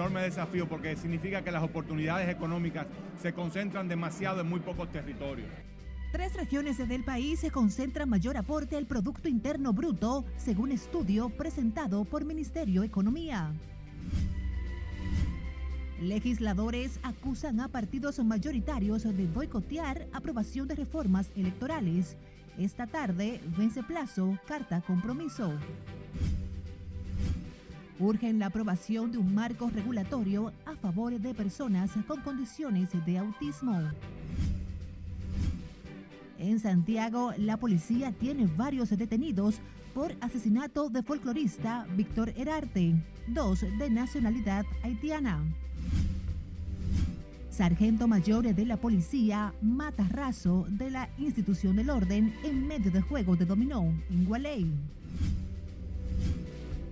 enorme desafío porque significa que las oportunidades económicas se concentran demasiado en muy pocos territorios. Tres regiones del país se concentran mayor aporte al Producto Interno Bruto, según estudio presentado por Ministerio Economía. Legisladores acusan a partidos mayoritarios de boicotear aprobación de reformas electorales. Esta tarde vence plazo, carta compromiso. Urgen la aprobación de un marco regulatorio a favor de personas con condiciones de autismo. En Santiago, la policía tiene varios detenidos por asesinato de folclorista Víctor Herarte, dos de nacionalidad haitiana. Sargento mayor de la policía mata raso de la institución del orden en medio de juego de dominó en Gualey.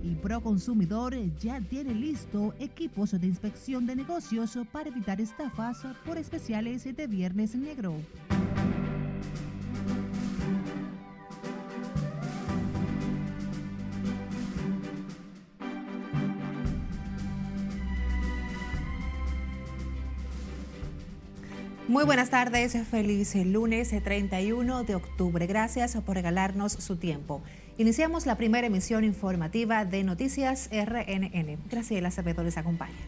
Y Proconsumidor ya tiene listo equipos de inspección de negocios para evitar estafas por especiales de Viernes Negro. Muy buenas tardes, feliz lunes 31 de octubre. Gracias por regalarnos su tiempo. Iniciamos la primera emisión informativa de Noticias RNN. Graciela Acevedo les acompaña.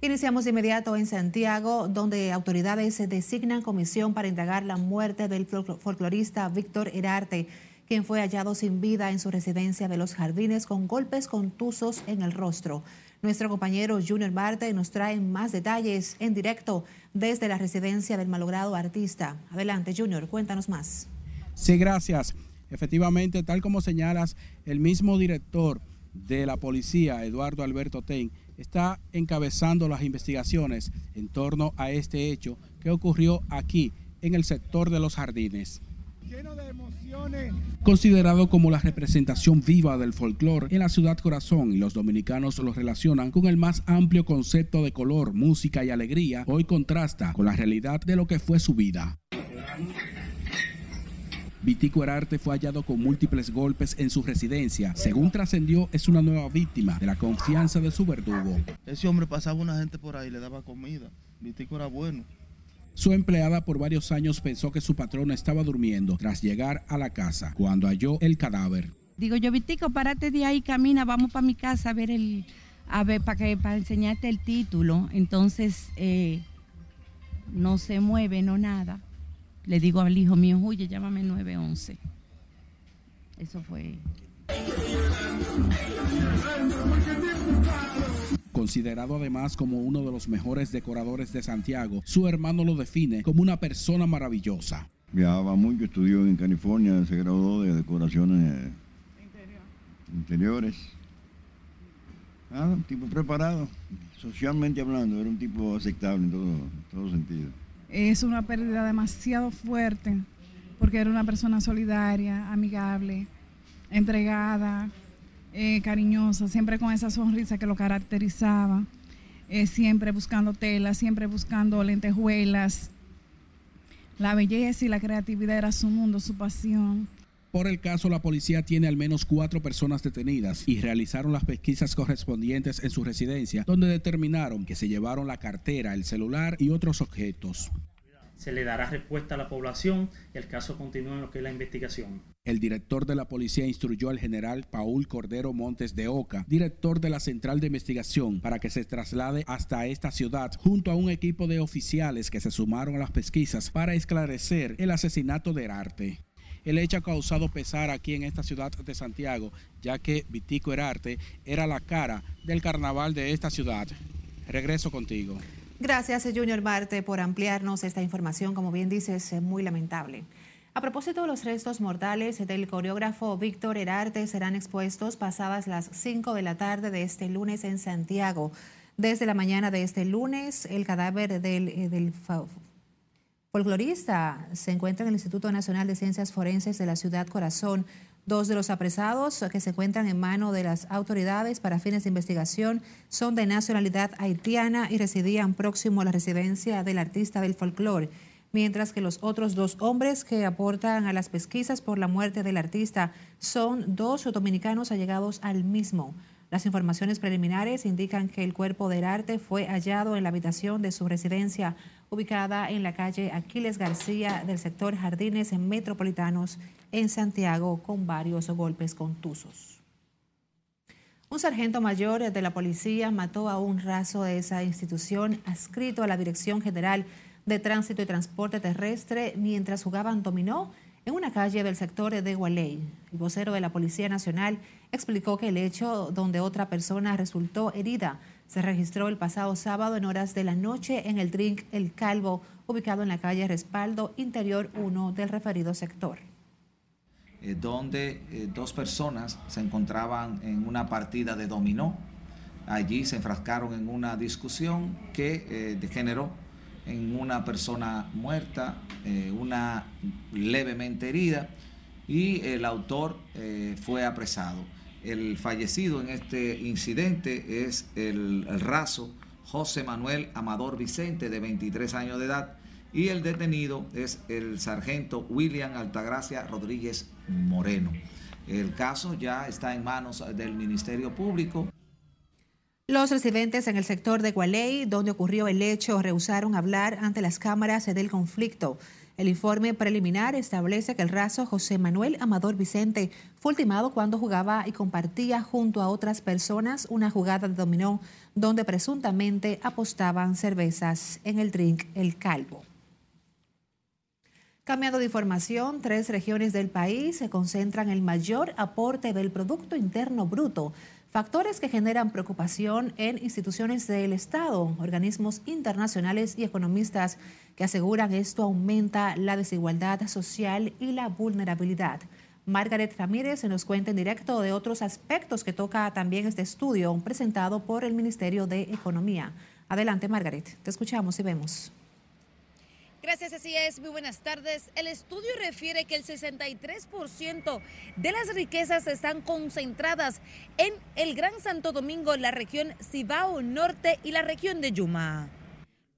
Iniciamos de inmediato en Santiago, donde autoridades designan comisión para indagar la muerte del folclorista Víctor Herarte, quien fue hallado sin vida en su residencia de los jardines con golpes contusos en el rostro. Nuestro compañero Junior Marte nos trae más detalles en directo desde la residencia del malogrado artista. Adelante, Junior, cuéntanos más. Sí, gracias. Efectivamente, tal como señalas, el mismo director de la policía, Eduardo Alberto Ten, está encabezando las investigaciones en torno a este hecho que ocurrió aquí, en el sector de los jardines lleno de emociones. Considerado como la representación viva del folclore en la ciudad corazón y los dominicanos lo relacionan con el más amplio concepto de color, música y alegría, hoy contrasta con la realidad de lo que fue su vida. Vitico Herarte fue hallado con múltiples golpes en su residencia. Según trascendió, es una nueva víctima de la confianza de su verdugo. Ese hombre pasaba una gente por ahí, le daba comida. Vitico era bueno. Su empleada por varios años pensó que su patrona estaba durmiendo tras llegar a la casa cuando halló el cadáver. Digo yo, Vitico, párate de ahí, camina, vamos para mi casa a ver el, a ver, para que, para enseñarte el título. Entonces, eh, no se mueve, no nada. Le digo al hijo mío, huye, llámame 911. Eso fue. Considerado además como uno de los mejores decoradores de Santiago, su hermano lo define como una persona maravillosa. Viajaba mucho, estudió en California, se graduó de decoraciones interiores. Ah, un tipo preparado, socialmente hablando, era un tipo aceptable en todo, en todo sentido. Es una pérdida demasiado fuerte, porque era una persona solidaria, amigable, entregada, eh, cariñosa, siempre con esa sonrisa que lo caracterizaba, eh, siempre buscando tela, siempre buscando lentejuelas. La belleza y la creatividad era su mundo, su pasión. Por el caso, la policía tiene al menos cuatro personas detenidas y realizaron las pesquisas correspondientes en su residencia, donde determinaron que se llevaron la cartera, el celular y otros objetos se le dará respuesta a la población y el caso continúa en lo que es la investigación. El director de la policía instruyó al general Paul Cordero Montes de Oca, director de la Central de Investigación, para que se traslade hasta esta ciudad junto a un equipo de oficiales que se sumaron a las pesquisas para esclarecer el asesinato de Herarte. El hecho ha causado pesar aquí en esta ciudad de Santiago, ya que Vitico Herarte era la cara del carnaval de esta ciudad. Regreso contigo. Gracias, Junior Marte, por ampliarnos esta información. Como bien dices, es muy lamentable. A propósito, los restos mortales del coreógrafo Víctor Herarte serán expuestos pasadas las 5 de la tarde de este lunes en Santiago. Desde la mañana de este lunes, el cadáver del, eh, del folclorista se encuentra en el Instituto Nacional de Ciencias Forenses de la ciudad Corazón. Dos de los apresados que se encuentran en mano de las autoridades para fines de investigación son de nacionalidad haitiana y residían próximo a la residencia del artista del folclore, mientras que los otros dos hombres que aportan a las pesquisas por la muerte del artista son dos dominicanos allegados al mismo. Las informaciones preliminares indican que el cuerpo del arte fue hallado en la habitación de su residencia ubicada en la calle Aquiles García del sector Jardines Metropolitanos en Santiago con varios golpes contusos. Un sargento mayor de la policía mató a un raso de esa institución adscrito a la Dirección General de Tránsito y Transporte Terrestre mientras jugaban dominó en una calle del sector de Gualey. El vocero de la Policía Nacional explicó que el hecho donde otra persona resultó herida se registró el pasado sábado en horas de la noche en el drink El Calvo, ubicado en la calle Respaldo Interior 1 del referido sector. Eh, donde eh, dos personas se encontraban en una partida de dominó. Allí se enfrascaron en una discusión que eh, degeneró en una persona muerta, eh, una levemente herida y el autor eh, fue apresado. El fallecido en este incidente es el, el, raso José Manuel Amador Vicente, de 23 años de edad, y el detenido es el sargento William Altagracia Rodríguez Moreno. El caso ya está en manos del Ministerio Público. Los residentes en el sector de Gualey, donde ocurrió el hecho, rehusaron hablar ante las cámaras del conflicto. El informe preliminar establece que el raso José Manuel Amador Vicente fue ultimado cuando jugaba y compartía junto a otras personas una jugada de dominó donde presuntamente apostaban cervezas en el drink El Calvo. Cambiando de información, tres regiones del país se concentran el mayor aporte del Producto Interno Bruto factores que generan preocupación en instituciones del Estado, organismos internacionales y economistas que aseguran esto aumenta la desigualdad social y la vulnerabilidad. Margaret Ramírez se nos cuenta en directo de otros aspectos que toca también este estudio presentado por el Ministerio de Economía. Adelante, Margaret, te escuchamos y vemos. Gracias, así es. Muy buenas tardes. El estudio refiere que el 63% de las riquezas están concentradas en el Gran Santo Domingo, la región Cibao Norte y la región de Yuma.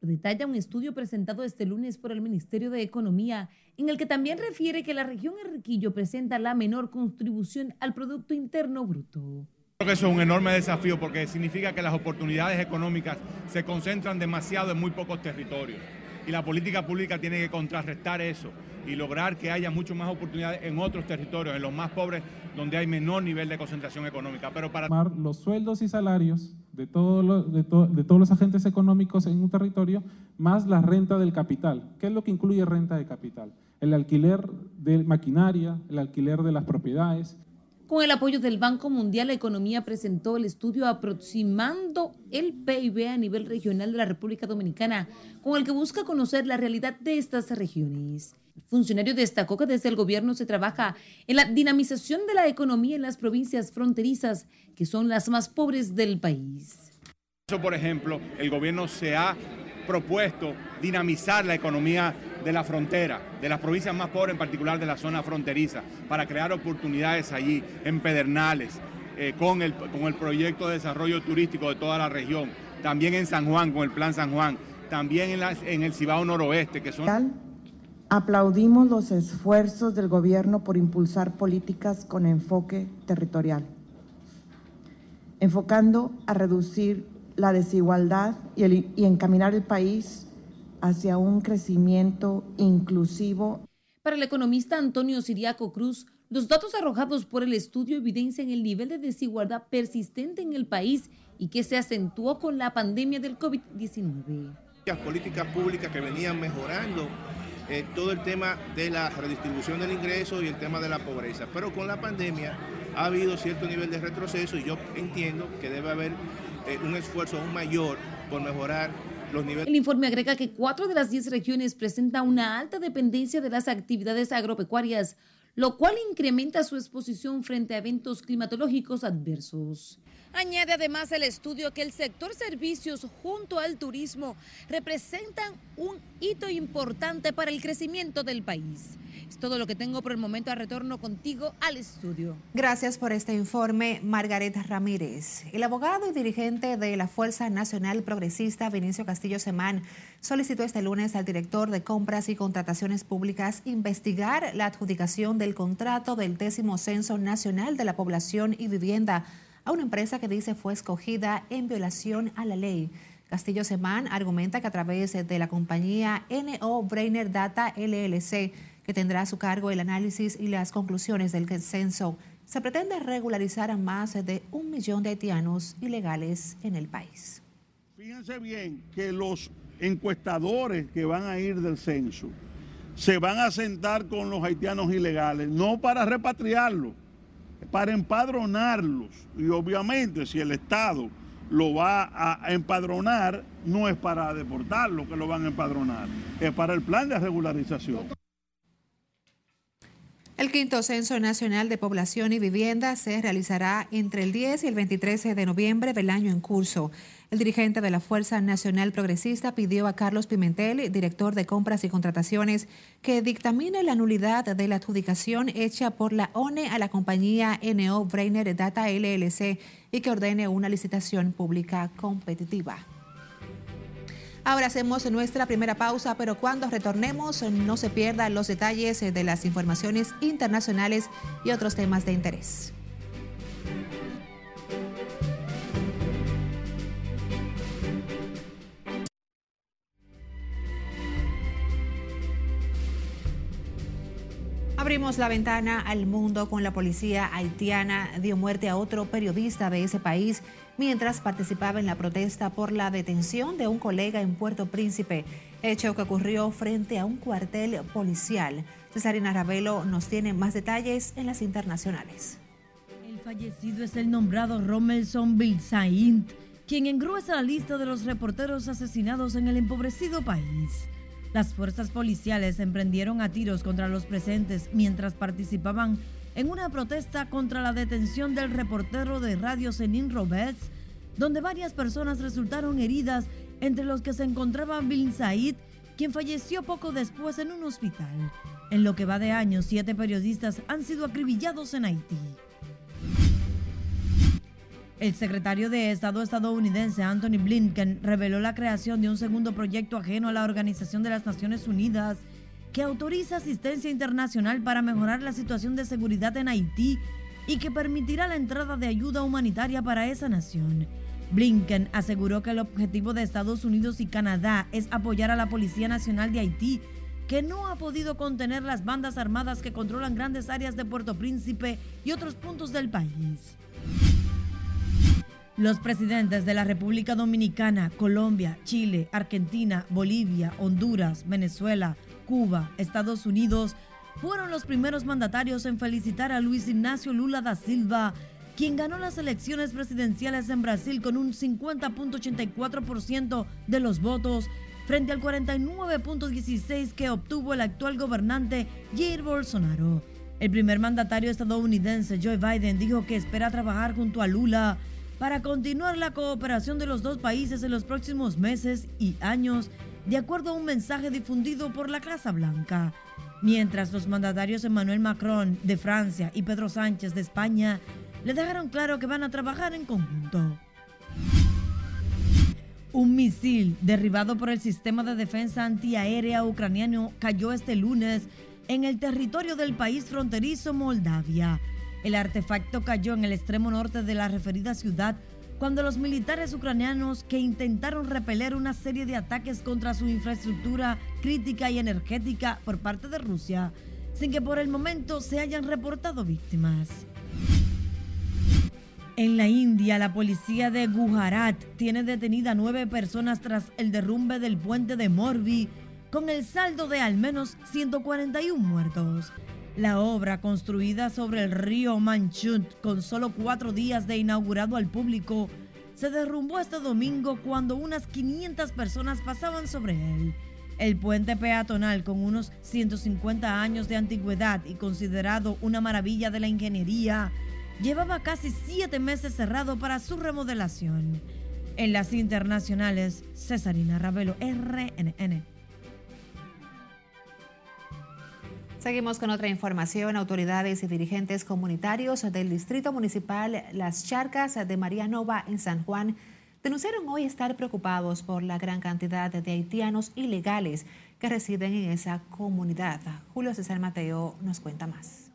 Detalla un estudio presentado este lunes por el Ministerio de Economía, en el que también refiere que la región Enriquillo presenta la menor contribución al Producto Interno Bruto. Creo que eso es un enorme desafío porque significa que las oportunidades económicas se concentran demasiado en muy pocos territorios y la política pública tiene que contrarrestar eso y lograr que haya mucho más oportunidades en otros territorios, en los más pobres, donde hay menor nivel de concentración económica. Pero para los sueldos y salarios de, todo lo, de, de, todos los agentes económicos en un territorio, más la renta del capital. ¿Qué es lo que incluye renta de capital? El alquiler de maquinaria, el alquiler de las propiedades. Con el apoyo del Banco Mundial, la economía presentó el estudio aproximando el PIB a nivel regional de la República Dominicana, con el que busca conocer la realidad de estas regiones. El funcionario destacó que desde el gobierno se trabaja en la dinamización de la economía en las provincias fronterizas, que son las más pobres del país. Por ejemplo, el gobierno se ha propuesto dinamizar la economía de la frontera, de las provincias más pobres, en particular de la zona fronteriza, para crear oportunidades allí, en Pedernales, eh, con, el, con el proyecto de desarrollo turístico de toda la región, también en San Juan, con el Plan San Juan, también en, en el Cibao Noroeste, que son... Aplaudimos los esfuerzos del gobierno por impulsar políticas con enfoque territorial, enfocando a reducir la desigualdad y, el, y encaminar el país hacia un crecimiento inclusivo. Para el economista Antonio Siriaco Cruz, los datos arrojados por el estudio evidencian el nivel de desigualdad persistente en el país y que se acentuó con la pandemia del COVID-19. Las políticas públicas que venían mejorando eh, todo el tema de la redistribución del ingreso y el tema de la pobreza, pero con la pandemia ha habido cierto nivel de retroceso y yo entiendo que debe haber eh, un esfuerzo aún mayor por mejorar El informe agrega que cuatro de las diez regiones presentan una alta dependencia de las actividades agropecuarias, lo cual incrementa su exposición frente a eventos climatológicos adversos. Añade además el estudio que el sector servicios junto al turismo representan un hito importante para el crecimiento del país. Es todo lo que tengo por el momento. A retorno contigo al estudio. Gracias por este informe, Margaret Ramírez. El abogado y dirigente de la Fuerza Nacional Progresista, Vinicio Castillo Semán, solicitó este lunes al director de Compras y Contrataciones Públicas investigar la adjudicación del contrato del décimo Censo Nacional de la Población y Vivienda a una empresa que dice fue escogida en violación a la ley. Castillo Semán argumenta que a través de la compañía NO Brainer Data LLC, que tendrá a su cargo el análisis y las conclusiones del censo, se pretende regularizar a más de un millón de haitianos ilegales en el país. Fíjense bien que los encuestadores que van a ir del censo se van a sentar con los haitianos ilegales, no para repatriarlos, para empadronarlos. Y obviamente si el Estado lo va a empadronar, no es para deportarlo que lo van a empadronar, es para el plan de regularización. El quinto Censo Nacional de Población y Vivienda se realizará entre el 10 y el 23 de noviembre del año en curso. El dirigente de la Fuerza Nacional Progresista pidió a Carlos Pimentel, director de Compras y Contrataciones, que dictamine la nulidad de la adjudicación hecha por la ONE a la compañía NO Brainer Data LLC y que ordene una licitación pública competitiva. Ahora hacemos nuestra primera pausa, pero cuando retornemos no se pierdan los detalles de las informaciones internacionales y otros temas de interés. Abrimos la ventana al mundo con la policía haitiana. Dio muerte a otro periodista de ese país mientras participaba en la protesta por la detención de un colega en Puerto Príncipe, hecho que ocurrió frente a un cuartel policial. Cesarina Ravelo nos tiene más detalles en las internacionales. El fallecido es el nombrado Romelson Bilsaint, quien engruesa la lista de los reporteros asesinados en el empobrecido país. Las fuerzas policiales emprendieron a tiros contra los presentes mientras participaban en una protesta contra la detención del reportero de radio Zenin Roberts, donde varias personas resultaron heridas, entre los que se encontraba Bin Said, quien falleció poco después en un hospital. En lo que va de año, siete periodistas han sido acribillados en Haití. El secretario de Estado estadounidense Anthony Blinken reveló la creación de un segundo proyecto ajeno a la Organización de las Naciones Unidas que autoriza asistencia internacional para mejorar la situación de seguridad en Haití y que permitirá la entrada de ayuda humanitaria para esa nación. Blinken aseguró que el objetivo de Estados Unidos y Canadá es apoyar a la Policía Nacional de Haití, que no ha podido contener las bandas armadas que controlan grandes áreas de Puerto Príncipe y otros puntos del país. Los presidentes de la República Dominicana, Colombia, Chile, Argentina, Bolivia, Honduras, Venezuela, Cuba, Estados Unidos, fueron los primeros mandatarios en felicitar a Luis Ignacio Lula da Silva, quien ganó las elecciones presidenciales en Brasil con un 50.84% de los votos frente al 49.16% que obtuvo el actual gobernante Jair Bolsonaro. El primer mandatario estadounidense Joe Biden dijo que espera trabajar junto a Lula para continuar la cooperación de los dos países en los próximos meses y años de acuerdo a un mensaje difundido por la Casa Blanca. Mientras los mandatarios Emmanuel Macron de Francia y Pedro Sánchez de España le dejaron claro que van a trabajar en conjunto. Un misil derribado por el sistema de defensa antiaérea ucraniano cayó este lunes en el territorio del país fronterizo Moldavia. El artefacto cayó en el extremo norte de la referida ciudad cuando los militares ucranianos que intentaron repeler una serie de ataques contra su infraestructura crítica y energética por parte de Rusia, sin que por el momento se hayan reportado víctimas. En la India, la policía de Gujarat tiene detenida nueve personas tras el derrumbe del puente de Morbi, con el saldo de al menos 141 muertos. La obra, construida sobre el río Manchut con solo cuatro días de inaugurado al público, se derrumbó este domingo cuando unas 500 personas pasaban sobre él. El puente peatonal, con unos 150 años de antigüedad y considerado una maravilla de la ingeniería, llevaba casi siete meses cerrado para su remodelación. En las internacionales, Cesarina Ravelo, RNN. Seguimos con otra información. Autoridades y dirigentes comunitarios del Distrito Municipal Las Charcas de María Nova en San Juan denunciaron hoy estar preocupados por la gran cantidad de haitianos ilegales que residen en esa comunidad. Julio César Mateo nos cuenta más.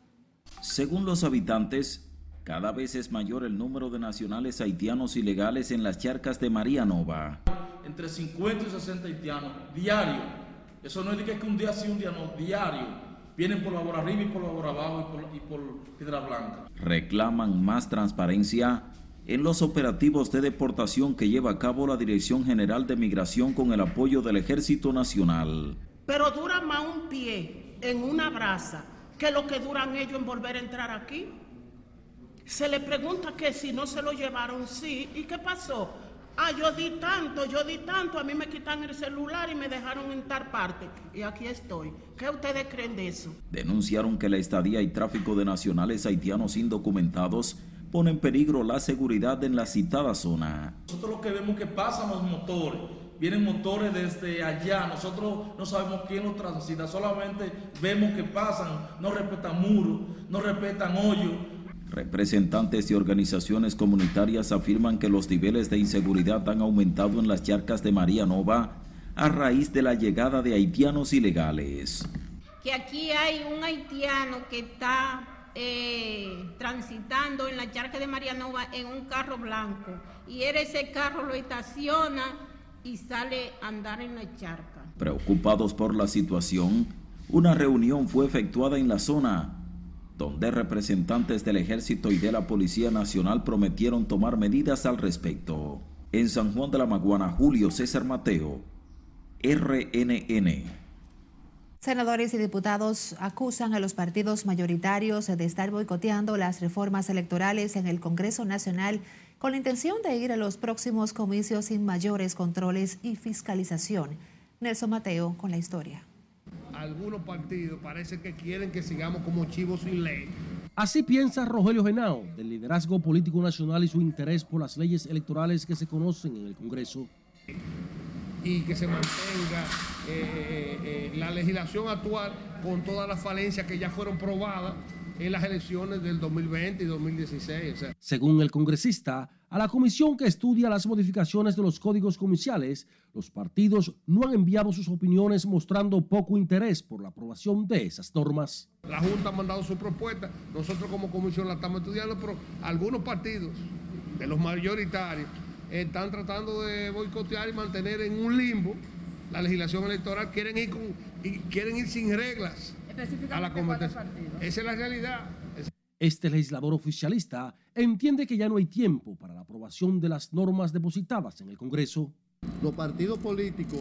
Según los habitantes, Cada vez es mayor el número de nacionales haitianos ilegales en las charcas de María Nova. Entre 50 y 60 haitianos diario. Eso no es de que un día sí, un día no, diario. Vienen por arriba y por la por abajo y por, y por Piedra Blanca. Reclaman más transparencia en los operativos de deportación que lleva a cabo la Dirección General de Migración con el apoyo del Ejército Nacional. Pero dura más un pie en una brasa que lo que duran ellos en volver a entrar aquí. Se le pregunta que si no se lo llevaron, sí. ¿Y qué pasó? Ah, yo di tanto, yo di tanto, a mí me quitan el celular y me dejaron en tal parte. Y aquí estoy. ¿Qué ustedes creen de eso? Denunciaron que la estadía y tráfico de nacionales haitianos indocumentados pone en peligro la seguridad en la citada zona. Nosotros lo que vemos que pasan los motores, vienen motores desde allá, nosotros no sabemos quién los transita, solamente vemos que pasan, no respetan muros, no respetan hoyos. Representantes de organizaciones comunitarias afirman que los niveles de inseguridad han aumentado en las charcas de María Nova a raíz de la llegada de haitianos ilegales. Que aquí hay un haitiano que está eh, transitando en la charca de Marianova en un carro blanco y él ese carro lo estaciona y sale a andar en la charca. Preocupados por la situación, una reunión fue efectuada en la zona donde representantes del ejército y de la Policía Nacional prometieron tomar medidas al respecto. En San Juan de la Maguana, Julio César Mateo, RNN. Senadores y diputados acusan a los partidos mayoritarios de estar boicoteando las reformas electorales en el Congreso Nacional con la intención de ir a los próximos comicios sin mayores controles y fiscalización. Nelson Mateo con la historia. Algunos partidos parece que quieren que sigamos como chivos sin ley. Así piensa Rogelio Genao, del liderazgo político nacional y su interés por las leyes electorales que se conocen en el Congreso. Y que se mantenga eh, eh, la legislación actual con todas las falencias que ya fueron probadas en las elecciones del 2020 y 2016. Según el congresista, a la comisión que estudia las modificaciones de los códigos comerciales, los partidos no han enviado sus opiniones mostrando poco interés por la aprobación de esas normas. La Junta ha mandado su propuesta, nosotros como comisión la estamos estudiando, pero algunos partidos de los mayoritarios están tratando de boicotear y mantener en un limbo la legislación electoral, quieren ir, con, y quieren ir sin reglas a la competencia. Esa es la realidad. Este legislador oficialista entiende que ya no hay tiempo para la aprobación de las normas depositadas en el Congreso. Los partidos políticos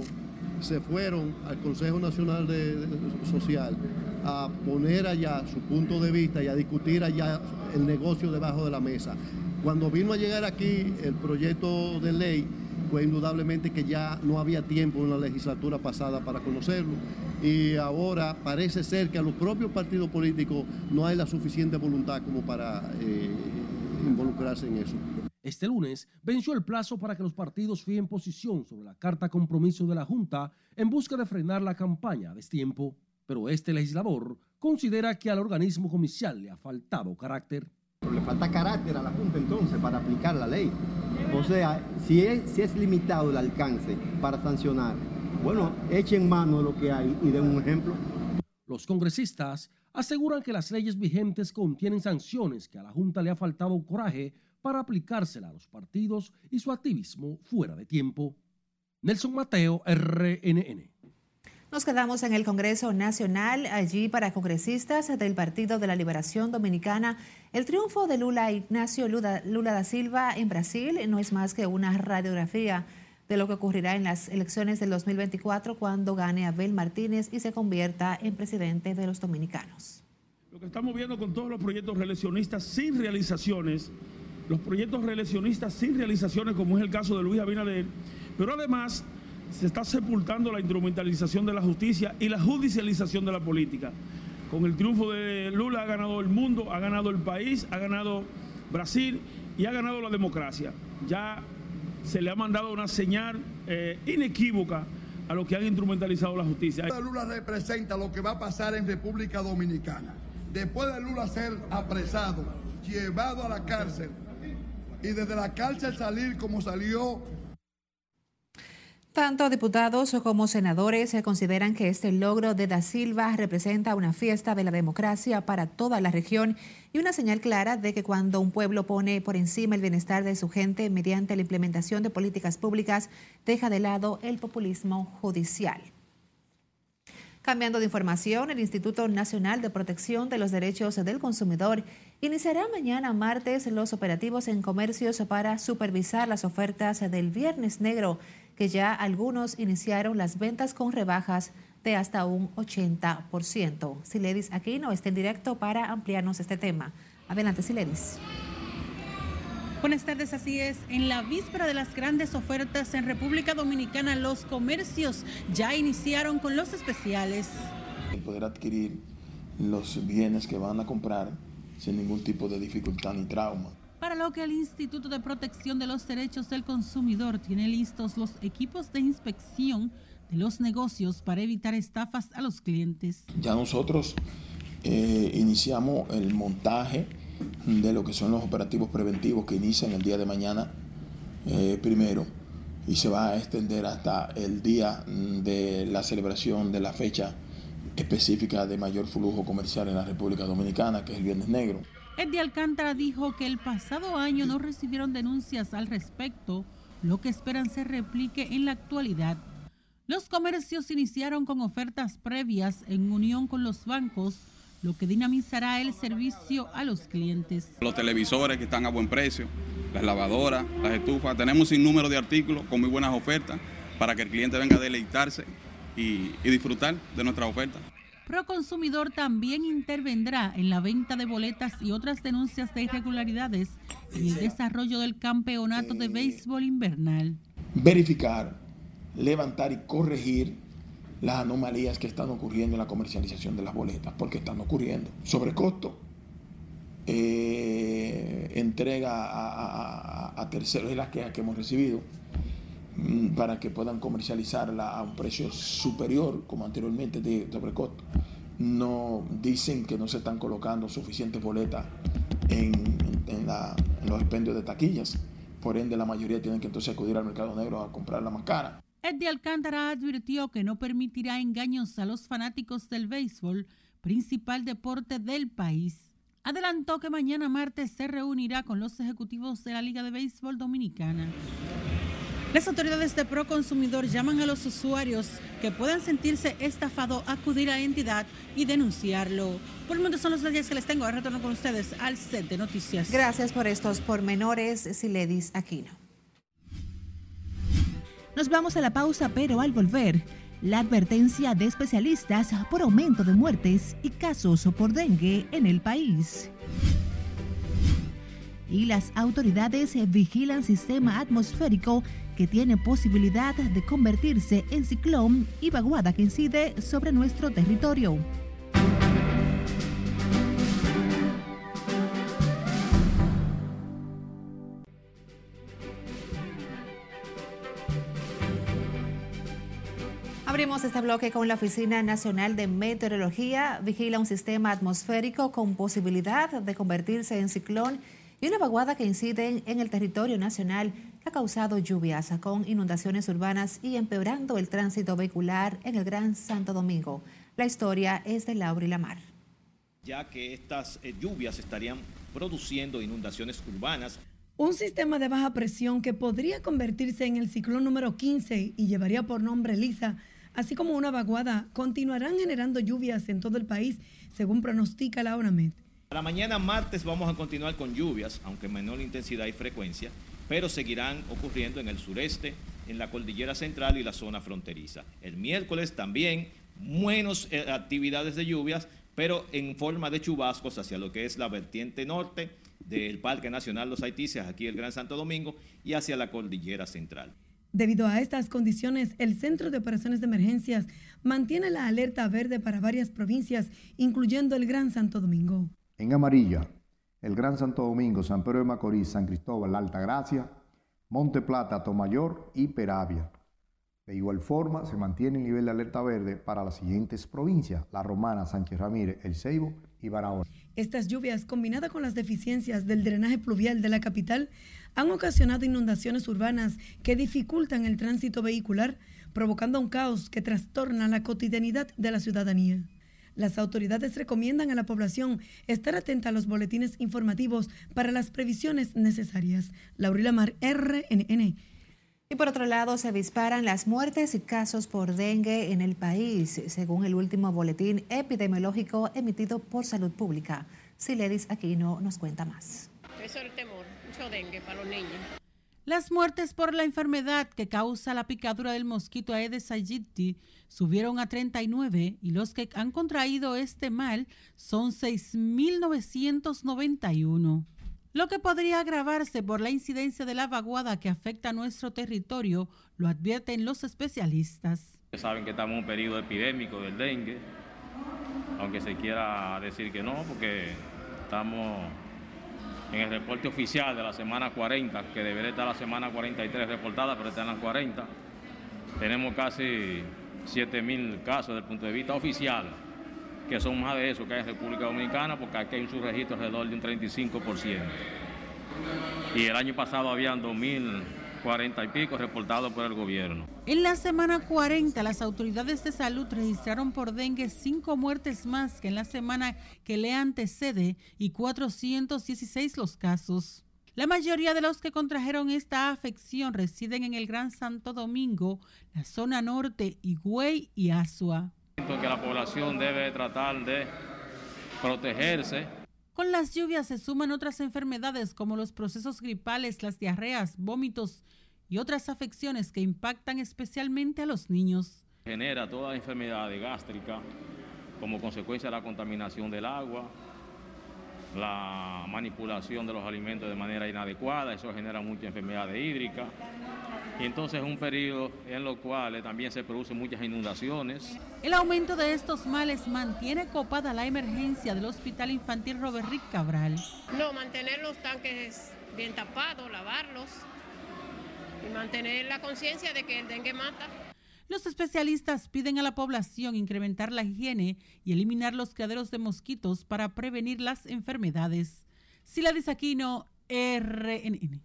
se fueron al Consejo Nacional de, Social a poner allá su punto de vista y a discutir allá el negocio debajo de la mesa. Cuando vino a llegar aquí el proyecto de ley, pues indudablemente que ya no había tiempo en la legislatura pasada para conocerlo y ahora parece ser que a los propios partidos políticos no hay la suficiente voluntad como para eh, involucrarse en eso. Este lunes venció el plazo para que los partidos fíen posición sobre la carta compromiso de la Junta en busca de frenar la campaña a destiempo, pero este legislador considera que al organismo comicial le ha faltado carácter. Le falta carácter a la Junta entonces para aplicar la ley. O sea, si es, si es limitado el alcance para sancionar, bueno, echen mano de lo que hay y den un ejemplo. Los congresistas aseguran que las leyes vigentes contienen sanciones que a la Junta le ha faltado coraje para aplicársela a los partidos y su activismo fuera de tiempo. Nelson Mateo, RNN. Nos quedamos en el Congreso Nacional. Allí, para congresistas del Partido de la Liberación Dominicana, el triunfo de Lula Ignacio Lula, Lula da Silva en Brasil no es más que una radiografía de lo que ocurrirá en las elecciones del 2024 cuando gane Abel Martínez y se convierta en presidente de los dominicanos. Lo que estamos viendo con todos los proyectos reeleccionistas sin realizaciones, los proyectos reeleccionistas sin realizaciones, como es el caso de Luis Abinader, pero además se está sepultando la instrumentalización de la justicia y la judicialización de la política. Con el triunfo de Lula ha ganado el mundo, ha ganado el país, ha ganado Brasil y ha ganado la democracia. Ya se le ha mandado una señal eh, inequívoca a los que han instrumentalizado la justicia. Lula representa lo que va a pasar en República Dominicana. Después de Lula ser apresado, llevado a la cárcel y desde la cárcel salir como salió Tanto diputados como senadores consideran que este logro de Da Silva representa una fiesta de la democracia para toda la región y una señal clara de que cuando un pueblo pone por encima el bienestar de su gente mediante la implementación de políticas públicas, deja de lado el populismo judicial. Cambiando de información, el Instituto Nacional de Protección de los Derechos del Consumidor iniciará mañana martes los operativos en comercios para supervisar las ofertas del Viernes Negro, que ya algunos iniciaron las ventas con rebajas de hasta un 80%. Siledis no está en directo para ampliarnos este tema. Adelante, Siledis. Buenas tardes, así es. En la víspera de las grandes ofertas en República Dominicana, los comercios ya iniciaron con los especiales. El poder adquirir los bienes que van a comprar sin ningún tipo de dificultad ni trauma. Para lo que el Instituto de Protección de los Derechos del Consumidor tiene listos los equipos de inspección de los negocios para evitar estafas a los clientes. Ya nosotros eh, iniciamos el montaje de lo que son los operativos preventivos que inician el día de mañana eh, primero y se va a extender hasta el día de la celebración de la fecha específica de mayor flujo comercial en la República Dominicana, que es el Viernes Negro. Eddie Alcántara dijo que el pasado año no recibieron denuncias al respecto, lo que esperan se replique en la actualidad. Los comercios iniciaron con ofertas previas en unión con los bancos lo que dinamizará el servicio a los clientes. Los televisores que están a buen precio, las lavadoras, las estufas, tenemos un número de artículos con muy buenas ofertas para que el cliente venga a deleitarse y, y disfrutar de nuestra oferta. Proconsumidor también intervendrá en la venta de boletas y otras denuncias de irregularidades en el desarrollo del campeonato de béisbol invernal. Verificar, levantar y corregir las anomalías que están ocurriendo en la comercialización de las boletas, porque están ocurriendo. Sobrecosto, eh, entrega a, terceros y las quejas que hemos recibido para que puedan comercializarla a un precio superior, como anteriormente de sobrecosto. No dicen que no se están colocando suficientes boletas en, los expendios de taquillas. Por ende, la mayoría tienen que entonces acudir al mercado negro a comprar la más cara. Eddie Alcántara advirtió que no permitirá engaños a los fanáticos del béisbol, principal deporte del país. Adelantó que mañana martes se reunirá con los ejecutivos de la Liga de Béisbol Dominicana. Las autoridades de Proconsumidor llaman a los usuarios que puedan sentirse estafados a acudir a la entidad y denunciarlo. Por el momento son los detalles que les tengo. Ahora retorno con ustedes al set de noticias. Gracias por estos pormenores, Siledis Aquino. Nos vamos a la pausa, pero al volver, la advertencia de especialistas por aumento de muertes y casos por dengue en el país. Y las autoridades vigilan sistema atmosférico que tiene posibilidad de convertirse en ciclón y vaguada que incide sobre nuestro territorio. Abrimos este bloque con la Oficina Nacional de Meteorología. Vigila un sistema atmosférico con posibilidad de convertirse en ciclón y una vaguada que incide en el territorio nacional que ha causado lluvias con inundaciones urbanas y empeorando el tránsito vehicular en el Gran Santo Domingo. La historia es de Laura y Lamar. Ya que estas eh, lluvias estarían produciendo inundaciones urbanas un sistema de baja presión que podría convertirse en el ciclón número 15 y llevaría por nombre Lisa así como una vaguada, continuarán generando lluvias en todo el país, según pronostica la ONAMED. Para mañana martes vamos a continuar con lluvias, aunque menor intensidad y frecuencia, pero seguirán ocurriendo en el sureste, en la cordillera central y la zona fronteriza. El miércoles también menos eh, actividades de lluvias, pero en forma de chubascos hacia lo que es la vertiente norte del Parque Nacional Los Haitises, aquí el Gran Santo Domingo, y hacia la cordillera central. Debido a estas condiciones, el Centro de Operaciones de Emergencias mantiene la alerta verde para varias provincias, incluyendo el Gran Santo Domingo. En amarilla, el Gran Santo Domingo, San Pedro de Macorís, San Cristóbal, La Altagracia, Monte Plata, Tomayor y Peravia. De igual forma, se mantiene el nivel de alerta verde para las siguientes provincias, La Romana, Sánchez Ramírez, El Ceibo y Barahona. Estas lluvias, combinadas con las deficiencias del drenaje pluvial de la capital, han ocasionado inundaciones urbanas que dificultan el tránsito vehicular, provocando un caos que trastorna la cotidianidad de la ciudadanía. Las autoridades recomiendan a la población estar atenta a los boletines informativos para las previsiones necesarias. Laurila Mar, RNN. Y por otro lado, se disparan las muertes y casos por dengue en el país, según el último boletín epidemiológico emitido por Salud Pública. Siledis Aquino nos cuenta más. Eso es el temor, mucho dengue para los niños. Las muertes por la enfermedad que causa la picadura del mosquito Aedes aegypti subieron a 39 y los que han contraído este mal son 6.991 lo que podría agravarse por la incidencia de la vaguada que afecta a nuestro territorio, lo advierten los especialistas. Saben que estamos en un periodo epidémico del dengue, aunque se quiera decir que no, porque estamos en el reporte oficial de la semana 40, que debería estar la semana 43 reportada, pero está en la 40. Tenemos casi 7.000 casos desde el punto de vista oficial que son más de eso que hay en República Dominicana, porque aquí hay un subregistro alrededor de un 35%. Y el año pasado habían 2.040 y pico reportados por el gobierno. En la semana 40, las autoridades de salud registraron por dengue cinco muertes más que en la semana que le antecede y 416 los casos. La mayoría de los que contrajeron esta afección residen en el Gran Santo Domingo, la zona norte, Higüey y Asua que la población debe tratar de protegerse. Con las lluvias se suman otras enfermedades como los procesos gripales, las diarreas, vómitos y otras afecciones que impactan especialmente a los niños. Genera toda enfermedad gástrica como consecuencia de la contaminación del agua, la manipulación de los alimentos de manera inadecuada, eso genera mucha enfermedad hídrica. Y entonces es un periodo en lo cual también se producen muchas inundaciones. El aumento de estos males mantiene copada la emergencia del Hospital Infantil Robert Rick Cabral. No, mantener los tanques bien tapados, lavarlos y mantener la conciencia de que el dengue mata. Los especialistas piden a la población incrementar la higiene y eliminar los criaderos de mosquitos para prevenir las enfermedades. Sila Aquino, RNN.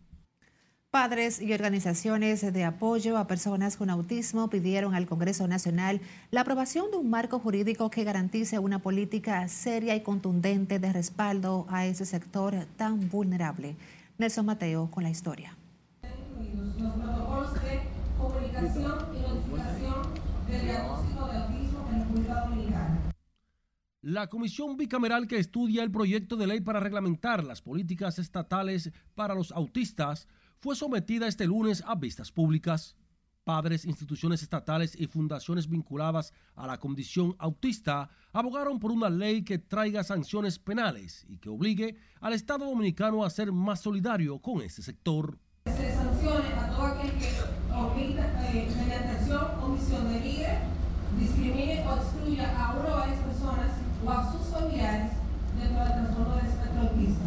Padres y organizaciones de apoyo a personas con autismo pidieron al Congreso Nacional la aprobación de un marco jurídico que garantice una política seria y contundente de respaldo a ese sector tan vulnerable. Nelson Mateo con la historia. Los protocolos de comunicación y notificación del diagnóstico de autismo en República Dominicana. La comisión bicameral que estudia el proyecto de ley para reglamentar las políticas estatales para los autistas fue sometida este lunes a vistas públicas. Padres, instituciones estatales y fundaciones vinculadas a la condición autista abogaron por una ley que traiga sanciones penales y que obligue al Estado dominicano a ser más solidario con ese sector. Se sancione a todo aquel que omita, eh, mediante acción, omisión, denigre, discrimine o excluya a una o varias personas o a sus familiares dentro del trastorno del espectro autista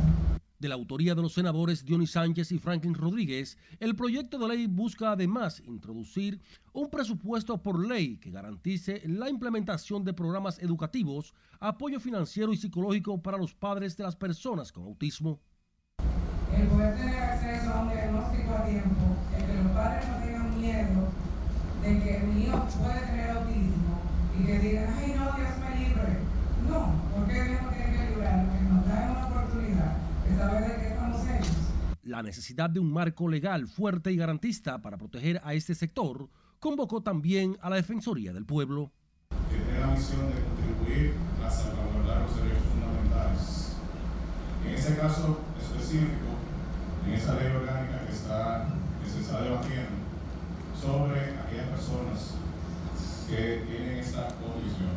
de la autoría de los senadores Dionis Sánchez y Franklin Rodríguez, el proyecto de ley busca además introducir un presupuesto por ley que garantice la implementación de programas educativos, apoyo financiero y psicológico para los padres de las personas con autismo. El poder tener acceso a un diagnóstico a tiempo, el que los padres no tengan miedo de que mi hijo puede tener autismo y que digan, ay no, Dios me libre. No, porque Dios no tiene que librar, porque nos da una oportunidad la necesidad de un marco legal fuerte y garantista para proteger a este sector convocó también a la Defensoría del Pueblo. Tiene la misión de contribuir a salvaguardar los derechos fundamentales. En ese caso específico, en esa ley orgánica que, está, que se está debatiendo sobre aquellas personas que tienen esta condición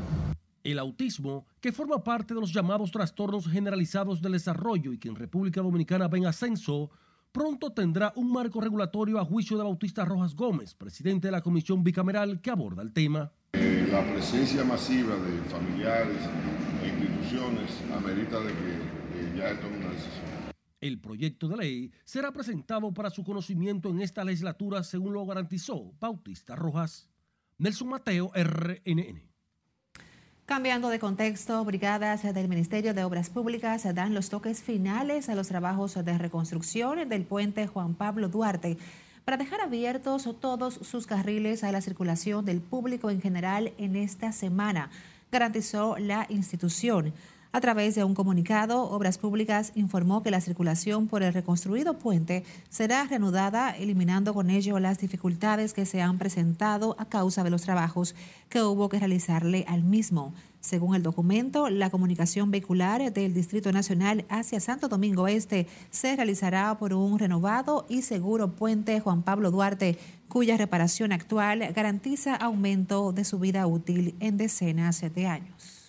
el autismo, que forma parte de los llamados trastornos generalizados del desarrollo y que en República Dominicana va en ascenso, pronto tendrá un marco regulatorio a juicio de Bautista Rojas Gómez, presidente de la comisión bicameral que aborda el tema. Eh, la presencia masiva de familiares e instituciones amerita de que ya tome una decisión. El proyecto de ley será presentado para su conocimiento en esta legislatura según lo garantizó Bautista Rojas. Nelson Mateo, RNN. Cambiando de contexto, brigadas del Ministerio de Obras Públicas dan los toques finales a los trabajos de reconstrucción del puente Juan Pablo Duarte para dejar abiertos todos sus carriles a la circulación del público en general en esta semana, garantizó la institución. A través de un comunicado, Obras Públicas informó que la circulación por el reconstruido puente será reanudada, eliminando con ello las dificultades que se han presentado a causa de los trabajos que hubo que realizarle al mismo. Según el documento, la comunicación vehicular del Distrito Nacional hacia Santo Domingo Este se realizará por un renovado y seguro puente Juan Pablo Duarte, cuya reparación actual garantiza aumento de su vida útil en decenas de años.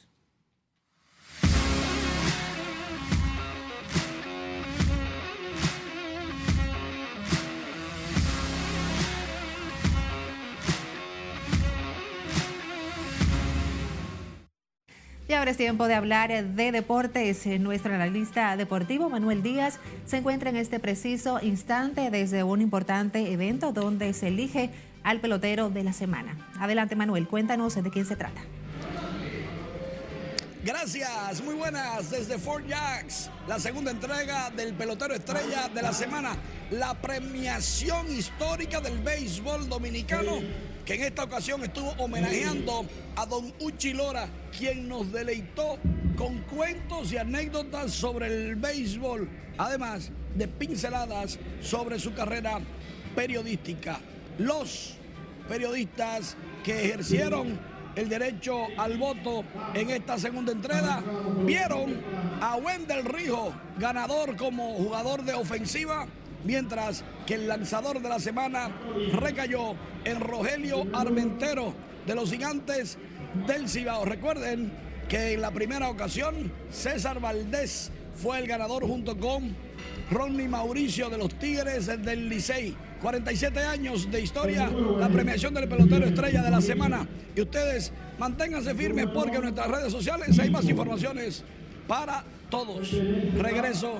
Ahora es tiempo de hablar de deportes. Nuestro analista deportivo, Manuel Díaz, se encuentra en este preciso instante desde un importante evento donde se elige al pelotero de la semana. Adelante, Manuel, cuéntanos de quién se trata. Gracias, muy buenas desde Fort Jacks, la segunda entrega del pelotero estrella de la semana, la premiación histórica del béisbol dominicano que en esta ocasión estuvo homenajeando a don Uchi Lora, quien nos deleitó con cuentos y anécdotas sobre el béisbol, además de pinceladas sobre su carrera periodística. Los periodistas que ejercieron el derecho al voto en esta segunda entrega vieron a Wendel Rijo, ganador como jugador de ofensiva, mientras que el lanzador de la semana recayó en Rogelio Armentero de los gigantes del Cibao. Recuerden que en la primera ocasión César Valdés fue el ganador junto con Ronnie Mauricio de los Tigres del Licey. 47 años de historia, la premiación del pelotero estrella de la semana. Y ustedes manténganse firmes porque en nuestras redes sociales hay más informaciones para todos. Regreso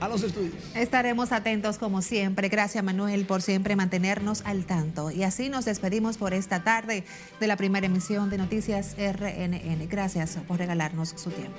a los estudios. Estaremos atentos como siempre. Gracias Manuel por siempre mantenernos al tanto. Y así nos despedimos por esta tarde de la primera emisión de Noticias RNN. Gracias por regalarnos su tiempo.